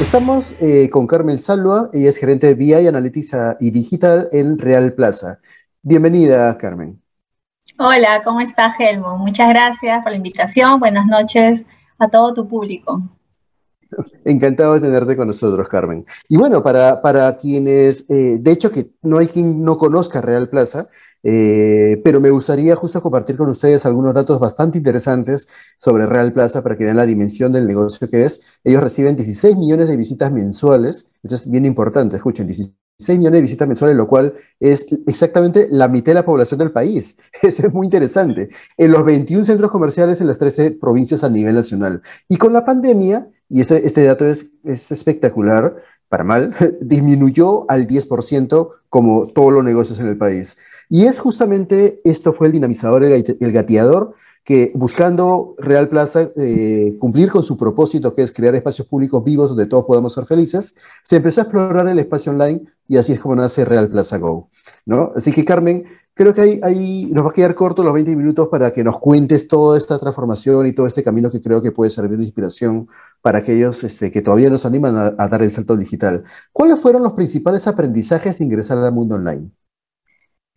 Estamos eh, con Carmen Salva, ella es gerente de BI Analytics y Digital en Real Plaza. Bienvenida, Carmen. Hola, ¿cómo estás, Helmut? Muchas gracias por la invitación. Buenas noches a todo tu público. Encantado de tenerte con nosotros, Carmen. Y bueno, para, para quienes, eh, de hecho, que no hay quien no conozca Real Plaza, eh, pero me gustaría justo compartir con ustedes algunos datos bastante interesantes sobre Real Plaza para que vean la dimensión del negocio que es. Ellos reciben 16 millones de visitas mensuales, esto es bien importante, escuchen, 16 millones de visitas mensuales, lo cual es exactamente la mitad de la población del país. Eso es muy interesante. En los 21 centros comerciales en las 13 provincias a nivel nacional. Y con la pandemia, y este, este dato es, es espectacular, para mal, disminuyó al 10% como todos los negocios en el país. Y es justamente esto fue el dinamizador, el, gateador, que buscando Real Plaza eh, cumplir con su propósito, que es crear espacios públicos vivos donde todos podamos ser felices, se empezó a explorar el espacio online y así es como nace Real Plaza Go. ¿no? Así que Carmen, creo que ahí, nos va a quedar corto los 20 minutos para que nos cuentes toda esta transformación y todo este camino que creo que puede servir de inspiración para aquellos este, que todavía nos animan a, a dar el salto digital. ¿Cuáles fueron los principales aprendizajes de ingresar al mundo online?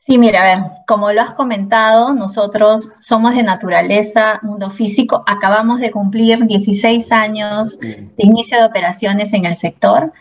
Sí, mira, a ver, como lo has comentado, nosotros somos de naturaleza, mundo físico, acabamos de cumplir 16 años de inicio de operaciones en el sector.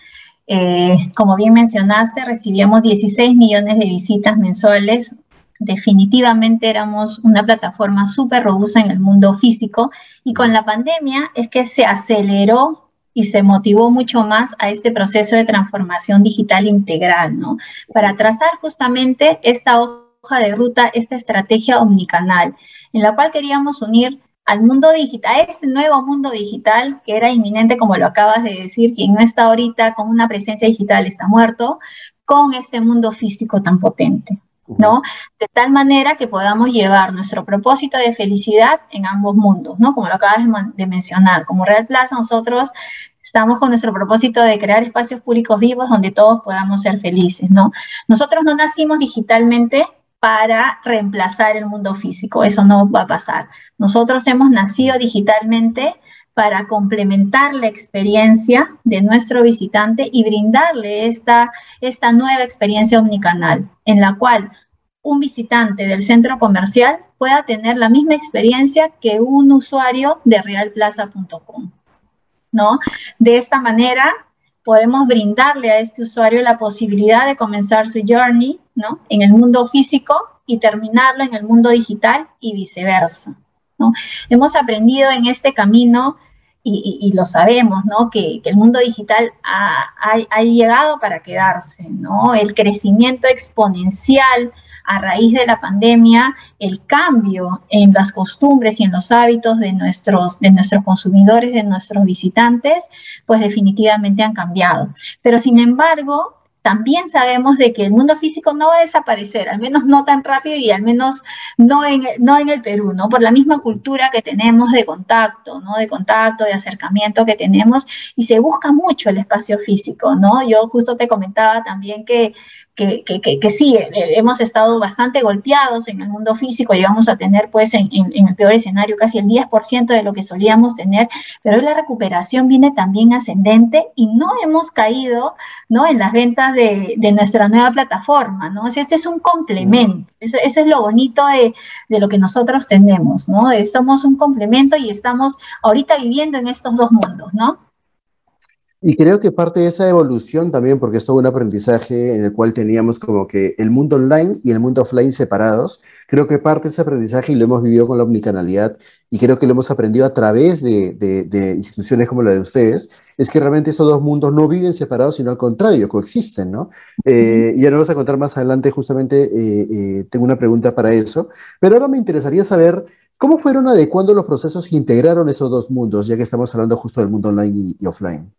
Eh, como bien mencionaste, recibíamos 16 millones de visitas mensuales. Definitivamente éramos una plataforma súper robusta en el mundo físico y con la pandemia es que se aceleró y se motivó mucho más a este proceso de transformación digital integral, ¿no? Para trazar justamente esta hoja de ruta, esta estrategia omnicanal, en la cual queríamos unir al mundo digital, a este nuevo mundo digital que era inminente, como lo acabas de decir, quien no está ahorita con una presencia digital está muerto, con este mundo físico tan potente. ¿No? De tal manera que podamos llevar nuestro propósito de felicidad en ambos mundos, ¿no? Como lo acabas de mencionar, como Real Plaza nosotros estamos con nuestro propósito de crear espacios públicos vivos donde todos podamos ser felices, ¿no? Nosotros no nacimos digitalmente para reemplazar el mundo físico, eso no va a pasar. Nosotros hemos nacido digitalmente para complementar la experiencia de nuestro visitante y brindarle esta, esta nueva experiencia omnicanal, en la cual un visitante del centro comercial pueda tener la misma experiencia que un usuario de realplaza.com. ¿no? De esta manera podemos brindarle a este usuario la posibilidad de comenzar su journey, ¿no? En el mundo físico y terminarlo en el mundo digital y viceversa, ¿no? Hemos aprendido en este camino y, lo sabemos, ¿no? Que, el mundo digital ha, ha, llegado para quedarse, ¿no? El crecimiento exponencial a raíz de la pandemia, el cambio en las costumbres y en los hábitos de nuestros, de nuestros consumidores, de nuestros visitantes, pues definitivamente han cambiado. Pero sin embargo, también sabemos de que el mundo físico no va a desaparecer, al menos no tan rápido y al menos no en, no en el Perú, ¿no? Por la misma cultura que tenemos de contacto, ¿no? De contacto, de acercamiento que tenemos y se busca mucho el espacio físico, ¿no? Yo justo te comentaba también que que, que, que, sí, eh, hemos estado bastante golpeados en el mundo físico, llegamos a tener pues en, en, el peor escenario casi el 10% de lo que solíamos tener, pero hoy la recuperación viene también ascendente y no hemos caído ¿no? en las ventas de, de nuestra nueva plataforma, ¿no? O sea, este es un complemento, eso, eso es lo bonito de, de, lo que nosotros tenemos, ¿no? Somos un complemento y estamos ahorita viviendo en estos dos mundos, ¿no? Y creo que parte de esa evolución también, porque es todo un aprendizaje en el cual teníamos como que el mundo online y el mundo offline separados, Creo que parte de ese aprendizaje, y lo hemos vivido con la omnicanalidad, y creo que lo hemos aprendido a través de, de, instituciones como la de ustedes, es que realmente estos dos mundos no viven separados, sino al contrario, coexisten, ¿no? Eh, y ya nos vamos a contar más adelante, justamente eh, eh, tengo una pregunta para eso, pero ahora me interesaría saber cómo fueron adecuando los procesos que integraron esos dos mundos, ya que estamos hablando justo del mundo online y offline.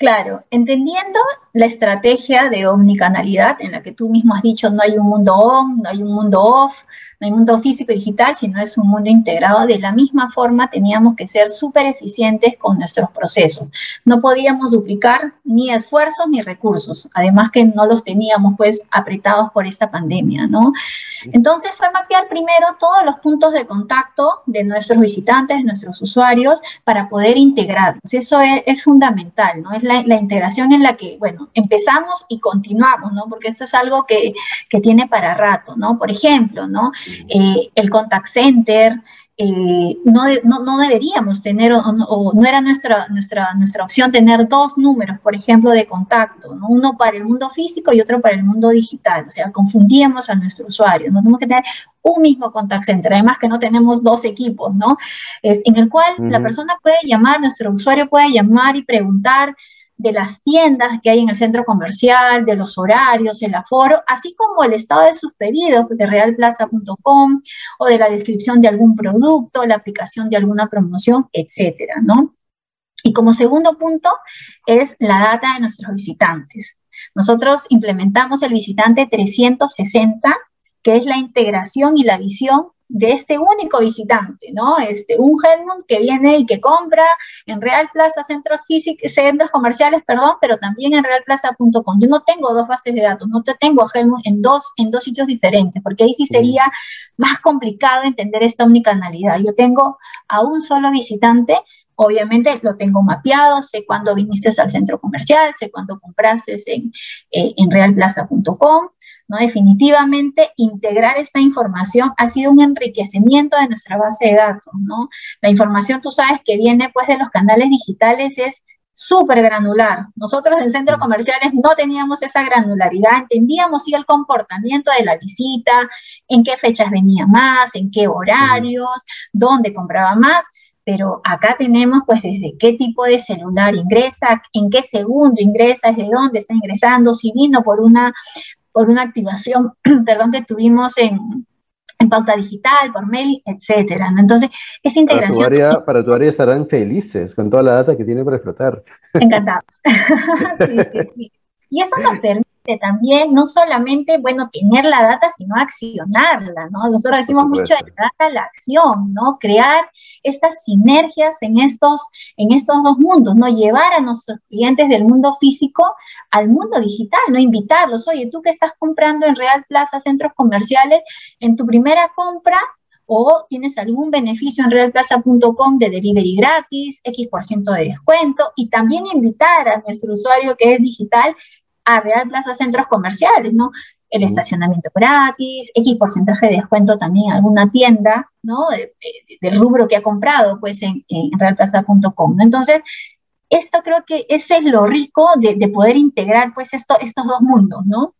Claro, entendiendo la estrategia de omnicanalidad en la que tú mismo has dicho no hay un mundo on, no hay un mundo off, no hay mundo físico y digital, sino es un mundo integrado. De la misma forma teníamos que ser súper eficientes con nuestros procesos. No podíamos duplicar ni esfuerzos ni recursos, además que no los teníamos pues apretados por esta pandemia, ¿no? Entonces fue mapear primero todos los puntos de contacto de nuestros visitantes, de nuestros usuarios, para poder integrarlos. Eso es, fundamental, ¿no? Es la, la integración en la que, bueno, empezamos y continuamos, ¿no? Porque esto es algo que, tiene para rato, ¿no? Por ejemplo, ¿no? Eh, el contact center, eh, no, no, deberíamos tener, o, no era nuestra, nuestra, nuestra opción tener dos números, por ejemplo, de contacto, ¿no? uno para el mundo físico y otro para el mundo digital. O sea, confundíamos a nuestro usuario. No tenemos que tener un mismo contact center, además que no tenemos dos equipos, ¿no? Es, en el cual la persona puede llamar, nuestro usuario puede llamar y preguntar de las tiendas que hay en el centro comercial, de los horarios, el aforo, así como el estado de sus pedidos de realplaza.com o de la descripción de algún producto, la aplicación de alguna promoción, etcétera, ¿no? Y como segundo punto es la data de nuestros visitantes. Nosotros implementamos el visitante 360, que es la integración y la visión de este único visitante, ¿no? Este, un Helmut que viene y que compra en Real Plaza, centros, físicos, centros comerciales, perdón, pero también en realplaza.com. Yo no tengo dos bases de datos, no te tengo a Helmut en dos, en dos sitios diferentes, porque ahí sí sería más complicado entender esta omnicanalidad. Yo tengo a un solo visitante obviamente lo tengo mapeado, sé cuándo viniste al centro comercial, sé cuándo compraste en, eh, en realplaza.com, ¿no? Definitivamente integrar esta información ha sido un enriquecimiento de nuestra base de datos, ¿no? La información, tú sabes, que viene pues de los canales digitales es súper granular. Nosotros en centros comerciales no teníamos esa granularidad, entendíamos sí el comportamiento de la visita, en qué fechas venía más, en qué horarios, dónde compraba más, pero acá tenemos pues desde qué tipo de celular ingresa, en qué segundo ingresa, desde dónde está ingresando, si vino por una por una activación, perdón, que tuvimos en, pauta digital, por mail, etcétera. Entonces, esa integración... Para tu, área, para tu área estarán felices con toda la data que tienen para explotar. Encantados. sí, sí. Y esto nos permite también no solamente, bueno, tener la data, sino accionarla, ¿no? Nosotros decimos mucho de la data, la acción, ¿no? Crear estas sinergias en estos, en estos dos mundos, ¿no? Llevar a nuestros clientes del mundo físico al mundo digital, ¿no? Invitarlos, oye, tú que estás comprando en Real Plaza, centros comerciales, en tu primera compra, o tienes algún beneficio en realplaza.com de delivery gratis, X por ciento de descuento, y también invitar a nuestro usuario que es digital a Real Plaza Centros Comerciales, ¿no? El estacionamiento gratis, X porcentaje de descuento también en alguna tienda, ¿no? del rubro que ha comprado, pues, en, realplaza.com, ¿no? Entonces, esto creo que ese es lo rico de, poder integrar, pues, esto, estos dos mundos, ¿no?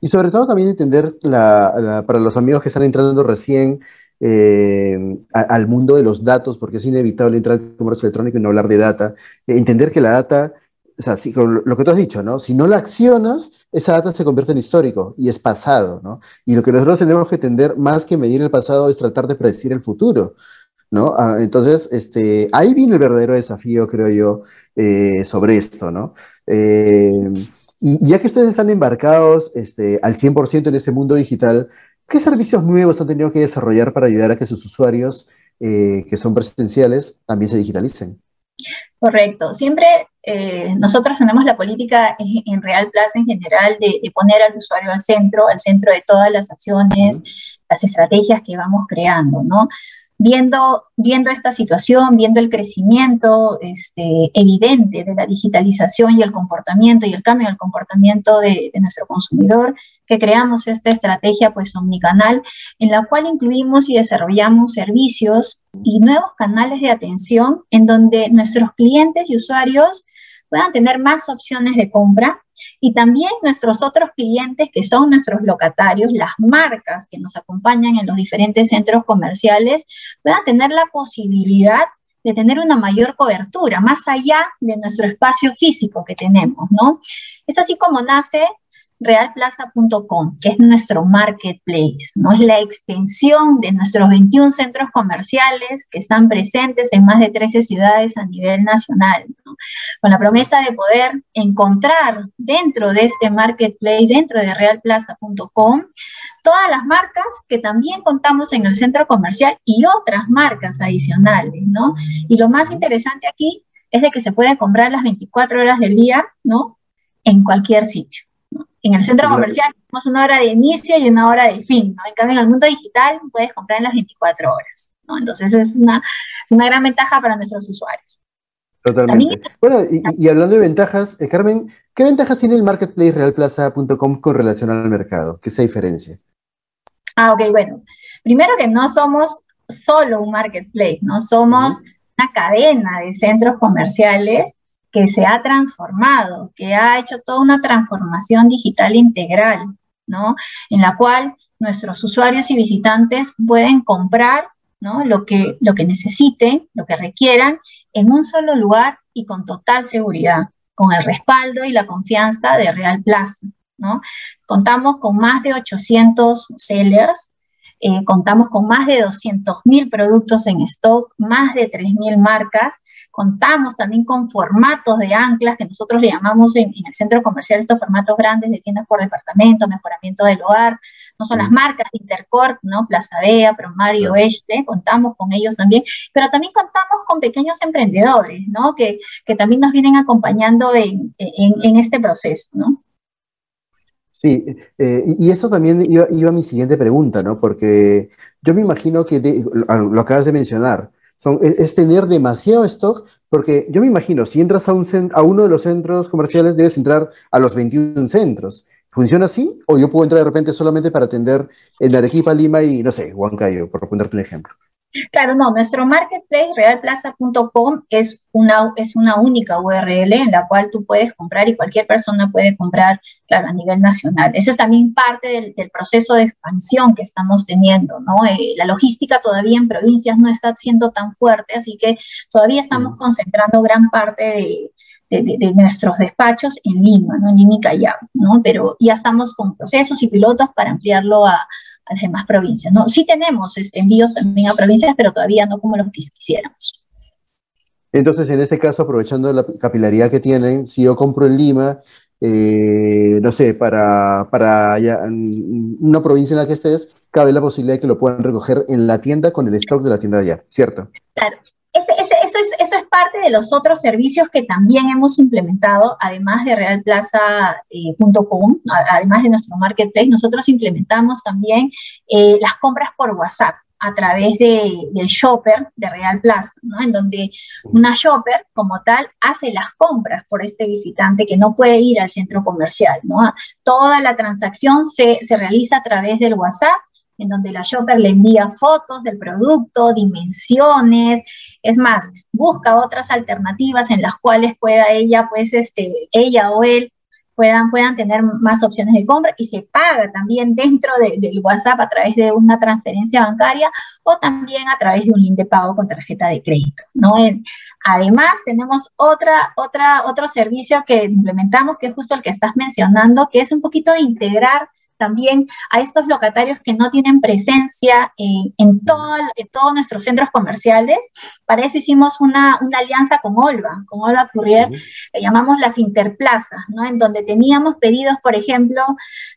Y sobre todo también entender, para los amigos que están entrando recién eh, al mundo de los datos, porque es inevitable entrar al comercio electrónico y no hablar de data, entender que la data o sea, lo que tú has dicho, ¿no? Si no la accionas, esa data se convierte en histórico y es pasado, ¿no? Y lo que nosotros tenemos que entender, más que medir el pasado, es tratar de predecir el futuro, ¿no? Ah, entonces, este, ahí viene el verdadero desafío, creo yo, eh, sobre esto, ¿no? Eh, y, ya que ustedes están embarcados este, al 100% en este mundo digital, ¿qué servicios nuevos han tenido que desarrollar para ayudar a que sus usuarios, eh, que son presenciales, también se digitalicen? Correcto. Siempre eh, nosotros tenemos la política en, Real Plaza en general de, poner al usuario al centro, al centro de todas las acciones, las estrategias que vamos creando, ¿no? Viendo, viendo esta situación, viendo el crecimiento este, evidente de la digitalización y el comportamiento y el cambio del comportamiento de, nuestro consumidor, que creamos esta estrategia pues omnicanal en la cual incluimos y desarrollamos servicios y nuevos canales de atención en donde nuestros clientes y usuarios puedan tener más opciones de compra y también nuestros otros clientes que son nuestros locatarios, las marcas que nos acompañan en los diferentes centros comerciales, puedan tener la posibilidad de tener una mayor cobertura, más allá de nuestro espacio físico que tenemos, ¿no? Es así como nace realplaza.com, que es nuestro marketplace, ¿no? Es la extensión de nuestros 21 centros comerciales que están presentes en más de 13 ciudades a nivel nacional, Con la promesa de poder encontrar dentro de este marketplace, dentro de realplaza.com, todas las marcas que también contamos en el centro comercial y otras marcas adicionales, ¿no? Y lo más interesante aquí es de que se puede comprar las 24 horas del día, ¿no? En cualquier sitio. En el centro comercial tenemos una hora de inicio y una hora de fin, ¿no? En cambio, en el mundo digital puedes comprar en las 24 horas, ¿no? Entonces es una, gran ventaja para nuestros usuarios. Totalmente. bueno, y, hablando de ventajas, eh, Carmen, ¿qué ventajas tiene el marketplace realplaza.com con relación al mercado? ¿Qué se diferencia? Ah, ok, bueno. Primero que no somos solo un marketplace, no somos una cadena de centros comerciales que se ha transformado, que ha hecho toda una transformación digital integral, ¿no? En la cual nuestros usuarios y visitantes pueden comprar ¿no? lo, que, lo que necesiten, lo que requieran, en un solo lugar y con total seguridad, con el respaldo y la confianza de Real Plaza. ¿no? Contamos con más de 800 sellers, eh, contamos con más de 200.000 productos en stock, más de 3.000 marcas Contamos también con formatos de anclas que nosotros le llamamos en, el centro comercial estos formatos grandes de tiendas por departamento, mejoramiento del hogar. No son las marcas Intercorp, ¿no? Plaza Bea, Promario, Oeste, contamos con ellos también, pero también contamos con pequeños emprendedores, ¿no? Que, también nos vienen acompañando en, este proceso, ¿no? Sí, eh, y eso también iba, a mi siguiente pregunta, ¿no? Porque yo me imagino que lo acabas de mencionar, es, tener demasiado stock, porque yo me imagino, si entras a, un, a uno de los centros comerciales, debes entrar a los 21 centros. ¿Funciona así? ¿O yo puedo entrar de repente solamente para atender en Arequipa, Lima y, no sé, Huancayo, por ponerte un ejemplo? Claro, no, nuestro marketplace realplaza.com es una, es una única URL en la cual tú puedes comprar y cualquier persona puede comprar, claro, a nivel nacional. Eso es también parte del, proceso de expansión que estamos teniendo, ¿no? Eh, la logística todavía en provincias no está siendo tan fuerte, así que todavía estamos concentrando gran parte de, nuestros despachos en Lima, ¿no? En Lima y Callao, ¿no? Pero ya estamos con procesos y pilotos para ampliarlo a a las demás provincias. ¿no? Sí tenemos este, envíos también a provincias, pero todavía no como los que quisiéramos. Entonces, en este caso, aprovechando la capilaridad que tienen, si yo compro en Lima, eh, no sé, para, para una provincia en la que estés, cabe la posibilidad de que lo puedan recoger en la tienda con el stock de la tienda de allá, ¿cierto? Claro, ese, parte de los otros servicios que también hemos implementado, además de realplaza.com, eh, además de nuestro marketplace, nosotros implementamos también eh, las compras por WhatsApp a través del shopper de Real Plaza, ¿no? en donde una shopper como tal hace las compras por este visitante que no puede ir al centro comercial. Toda la transacción se, se realiza a través del WhatsApp en donde la shopper le envía fotos del producto, dimensiones, es más, busca otras alternativas en las cuales pueda ella, pues, este, ella o él puedan, puedan tener más opciones de compra y se paga también dentro del WhatsApp a través de una transferencia bancaria o también a través de un link de pago con tarjeta de crédito, ¿no? Además, tenemos otra, otra, otro servicio que implementamos, que es justo el que estás mencionando, que es un poquito de integrar también a estos locatarios que no tienen presencia en, todo, todos nuestros centros comerciales. Para eso hicimos una, alianza con Olva, con Olva Courier, que llamamos las interplazas, ¿no? En donde teníamos pedidos, por ejemplo,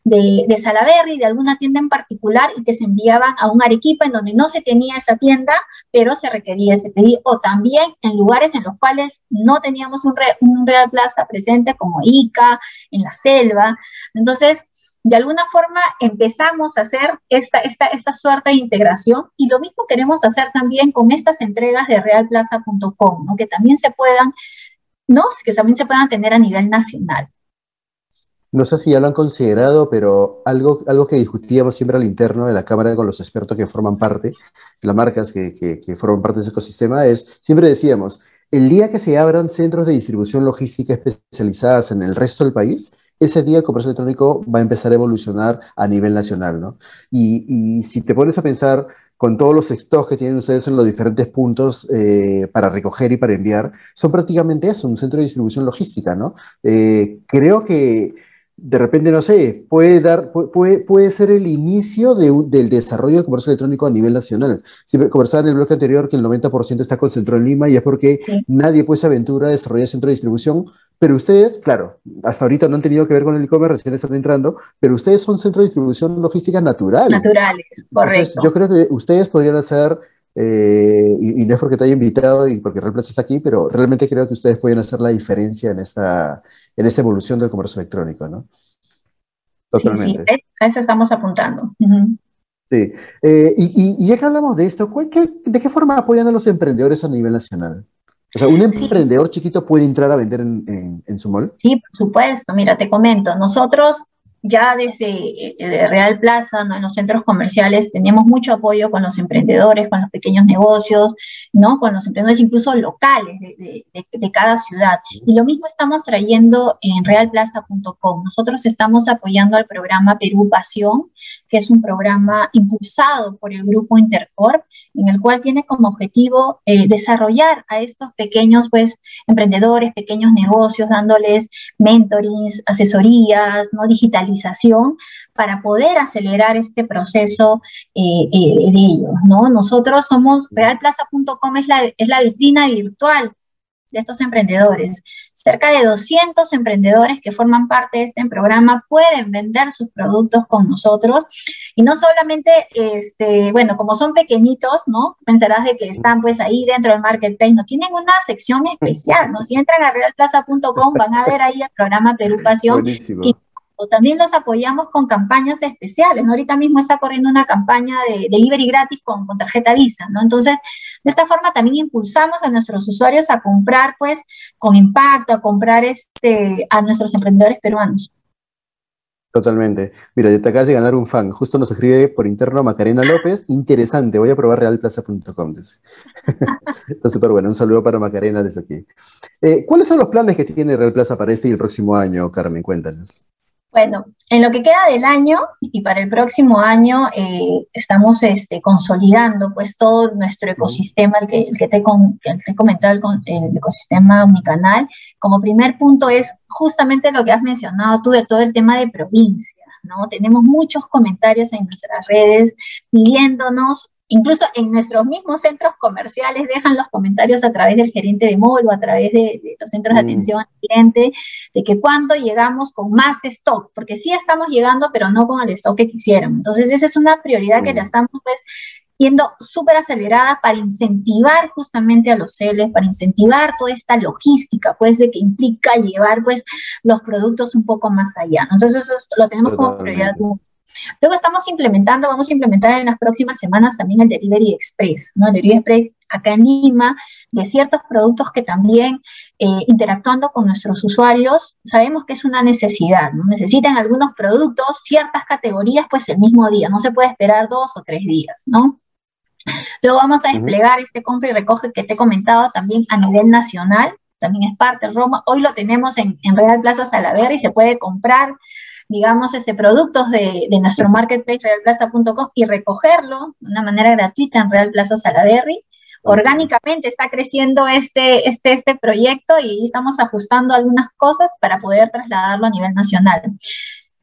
de, de Salaberry, de alguna tienda en particular, y que se enviaban a un Arequipa en donde no se tenía esa tienda, pero se requería ese pedido. O también en lugares en los cuales no teníamos un, un Real Plaza presente, como Ica, en la selva. Entonces, de alguna forma empezamos a hacer esta, esta, esta suerte de integración y lo mismo queremos hacer también con estas entregas de realplaza.com, ¿no? que también se puedan, ¿no? que también se puedan tener a nivel nacional. No sé si ya lo han considerado, pero algo, algo que discutíamos siempre al interno de la Cámara con los expertos que forman parte, las marcas que, que, que forman parte de ese ecosistema, es, siempre decíamos, el día que se abran centros de distribución logística especializadas en el resto del país, ese día el comercio electrónico va a empezar a evolucionar a nivel nacional, ¿no? Y, si te pones a pensar con todos los stocks que tienen ustedes en los diferentes puntos eh, para recoger y para enviar, son prácticamente eso, un centro de distribución logística, ¿no? Eh, creo que de repente, no sé, puede, dar, puede, puede ser el inicio del desarrollo del comercio electrónico a nivel nacional. Siempre conversaba en el bloque anterior que el 90% está concentrado en Lima y es porque nadie pues aventura a desarrollar centro de distribución, pero ustedes, claro, hasta ahorita no han tenido que ver con el e-commerce, recién están entrando, pero ustedes son centro de distribución logística natural. Naturales, correcto. yo creo que ustedes podrían hacer eh, y, no es porque te haya invitado y porque Real está aquí, pero realmente creo que ustedes pueden hacer la diferencia en esta, en esta evolución del comercio electrónico, ¿no? Totalmente. Sí, sí, a eso estamos apuntando. Sí, eh, y, ya que hablamos de esto, ¿de qué forma apoyan a los emprendedores a nivel nacional? O sea, ¿un emprendedor chiquito puede entrar a vender en, en, su mall? Sí, por supuesto. Mira, te comento, nosotros ya desde eh, Real Plaza, ¿no? en los centros comerciales, tenemos mucho apoyo con los emprendedores, con los pequeños negocios, ¿no? con los emprendedores incluso locales de, de, cada ciudad. Y lo mismo estamos trayendo en realplaza.com. Nosotros estamos apoyando al programa Perú Pasión, que es un programa impulsado por el grupo Intercorp, en el cual tiene como objetivo eh, desarrollar a estos pequeños pues, emprendedores, pequeños negocios, dándoles mentorings, asesorías, ¿no? digitalización para poder acelerar este proceso eh, eh, de ellos, ¿no? Nosotros somos, realplaza.com es la, es la vitrina virtual de estos emprendedores. Cerca de 200 emprendedores que forman parte de este programa pueden vender sus productos con nosotros y no solamente, este, bueno, como son pequeñitos, ¿no? Pensarás de que están pues ahí dentro del marketplace, no tienen una sección especial, ¿no? Si entran a realplaza.com van a ver ahí el programa Perú Pasión o también los apoyamos con campañas especiales. ¿no? Ahorita mismo está corriendo una campaña de delivery gratis con, con, tarjeta Visa, ¿no? Entonces, de esta forma también impulsamos a nuestros usuarios a comprar, pues, con impacto, a comprar este, a nuestros emprendedores peruanos. Totalmente. Mira, te acabas de ganar un fan. Justo nos escribe por interno Macarena López. Interesante, voy a probar realplaza.com. Está súper bueno. Un saludo para Macarena desde aquí. Eh, ¿Cuáles son los planes que tiene Real Plaza para este y el próximo año, Carmen? Cuéntanos. Bueno, en lo que queda del año y para el próximo año eh, estamos este, consolidando pues todo nuestro ecosistema, el que, el que, te, he comentado, el, ecosistema omnicanal. Como primer punto es justamente lo que has mencionado tú de todo el tema de provincia. ¿no? Tenemos muchos comentarios en nuestras redes pidiéndonos Incluso en nuestros mismos centros comerciales dejan los comentarios a través del gerente de mall o a través de, los centros de mm. atención al cliente de que cuando llegamos con más stock, porque sí estamos llegando, pero no con el stock que quisiéramos. Entonces, esa es una prioridad que la mm. estamos pues yendo súper acelerada para incentivar justamente a los celes, para incentivar toda esta logística, pues, de que implica llevar, pues, los productos un poco más allá. Entonces, eso lo tenemos como prioridad Luego estamos implementando, vamos a implementar en las próximas semanas también el Delivery Express, ¿no? El Delivery Express acá en Lima, de ciertos productos que también eh, interactuando con nuestros usuarios, sabemos que es una necesidad, ¿no? Necesitan algunos productos, ciertas categorías, pues el mismo día, no se puede esperar dos o tres días, ¿no? Luego vamos a desplegar este compra y recoge que te he comentado también a nivel nacional, también es parte de Roma. Hoy lo tenemos en, en Real Plaza Salaverry y se puede comprar digamos, este, productos de, nuestro marketplace realplaza.com y recogerlo de una manera gratuita en Real Plaza Salaberry. Orgánicamente está creciendo este, este, este proyecto y estamos ajustando algunas cosas para poder trasladarlo a nivel nacional.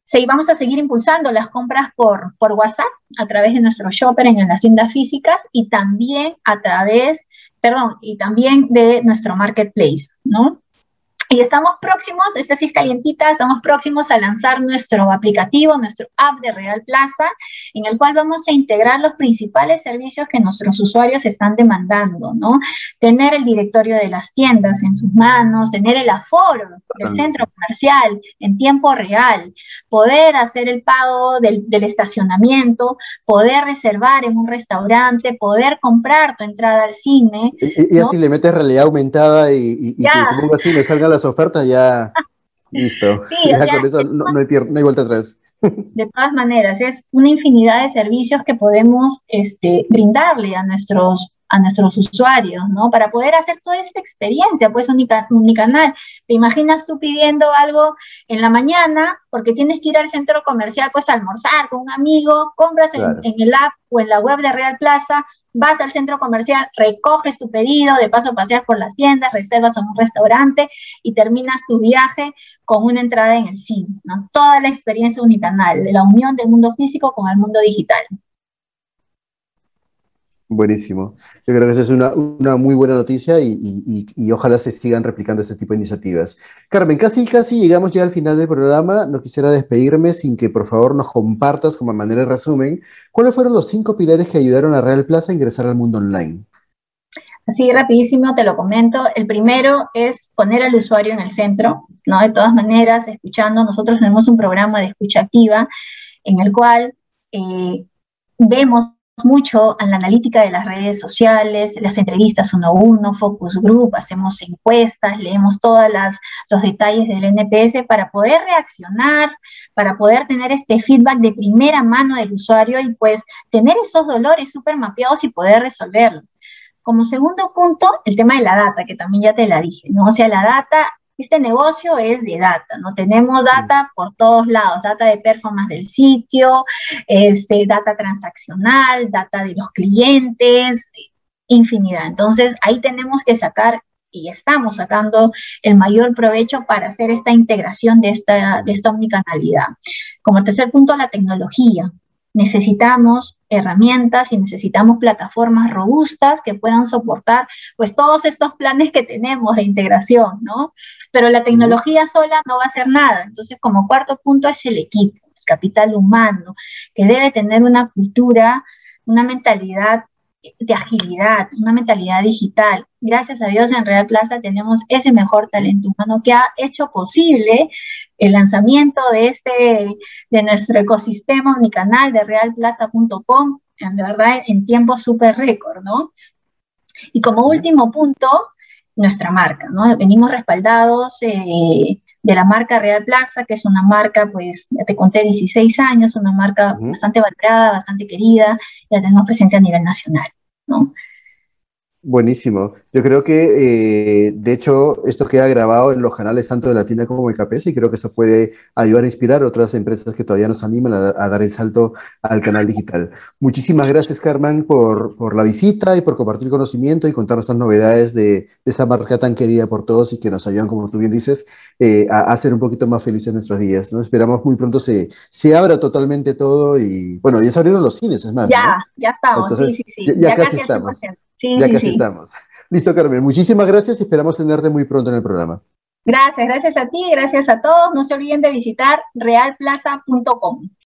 Sí, vamos a seguir impulsando las compras por, por WhatsApp a través de nuestro shopper en las tiendas físicas y también a través, perdón, y también de nuestro marketplace, ¿no? Y estamos próximos, esta sí es calientita, estamos próximos a lanzar nuestro aplicativo, nuestro app de Real Plaza, en el cual vamos a integrar los principales servicios que nuestros usuarios están demandando, ¿no? Tener el directorio de las tiendas en sus manos, tener el aforo del centro comercial en tiempo real, poder hacer el pago del, estacionamiento, poder reservar en un restaurante, poder comprar tu entrada al cine. Y, así le metes realidad aumentada y, y, así le salga las ofertas, ya listo. Sí, ya con eso no, hay, vuelta atrás. De todas maneras, es una infinidad de servicios que podemos este, brindarle a nuestros, a nuestros usuarios, ¿no? Para poder hacer toda esta experiencia, pues unicanal. Te imaginas tú pidiendo algo en la mañana porque tienes que ir al centro comercial, pues a almorzar con un amigo, compras en, en el app o en la web de Real Plaza, vas al centro comercial, recoges tu pedido, de paso paseas por las tiendas, reservas en un restaurante y terminas tu viaje con una entrada en el cine, ¿no? Toda la experiencia unicanal, la unión del mundo físico con el mundo digital. Buenísimo. Yo creo que esa es una, muy buena noticia y, ojalá se sigan replicando este tipo de iniciativas. Carmen, casi, casi llegamos ya al final del programa. No quisiera despedirme sin que por favor nos compartas como manera de resumen cuáles fueron los cinco pilares que ayudaron a Real Plaza a ingresar al mundo online. Así rapidísimo te lo comento. El primero es poner al usuario en el centro, ¿no? De todas maneras, escuchando, nosotros tenemos un programa de escucha activa en el cual eh, vemos mucho en la analítica de las redes sociales, las entrevistas uno a uno, focus group, hacemos encuestas, leemos todos los detalles del NPS para poder reaccionar, para poder tener este feedback de primera mano del usuario y pues tener esos dolores súper mapeados y poder resolverlos. Como segundo punto, el tema de la data, que también ya te la dije, ¿no? O sea, la data este negocio es de data, ¿no? Tenemos data por todos lados, data de performance del sitio, este, data transaccional, data de los clientes, infinidad. Entonces, ahí tenemos que sacar y estamos sacando el mayor provecho para hacer esta integración de esta, de esta omnicanalidad. Como tercer punto, la tecnología necesitamos herramientas y necesitamos plataformas robustas que puedan soportar pues todos estos planes que tenemos de integración, ¿no? Pero la tecnología sola no va a hacer nada. Entonces, como cuarto punto es el equipo, el capital humano, que debe tener una cultura, una mentalidad de agilidad, una mentalidad digital. Gracias a Dios en Real Plaza tenemos ese mejor talento humano que ha hecho posible el lanzamiento de este, de nuestro ecosistema canal de realplaza.com, de verdad en tiempo súper récord, ¿no? Y como último punto, nuestra marca, ¿no? Venimos respaldados eh, de la marca Real Plaza, que es una marca, pues, ya te conté, 16 años, una marca bastante valorada, bastante querida, y la tenemos presente a nivel nacional, ¿no? Buenísimo. Yo creo que, eh, de hecho, esto queda grabado en los canales tanto de Latina como de KPS y creo que esto puede ayudar a inspirar a otras empresas que todavía nos animan a, dar el salto al canal digital. Muchísimas gracias, Carmen, por, por, la visita y por compartir conocimiento y contarnos estas novedades de, de, esta marca tan querida por todos y que nos ayudan, como tú bien dices, eh, a, ser un poquito más felices nuestros días. ¿no? Esperamos muy pronto se, se abra totalmente todo y, bueno, ya se abrieron los cines, es más. Ya, ya estamos, sí, sí, sí. Ya, casi, estamos. Sí, ya casi estamos. Listo, Carmen. Muchísimas gracias y esperamos tenerte muy pronto en el programa. Gracias, gracias a ti, gracias a todos. No se olviden de visitar realplaza.com.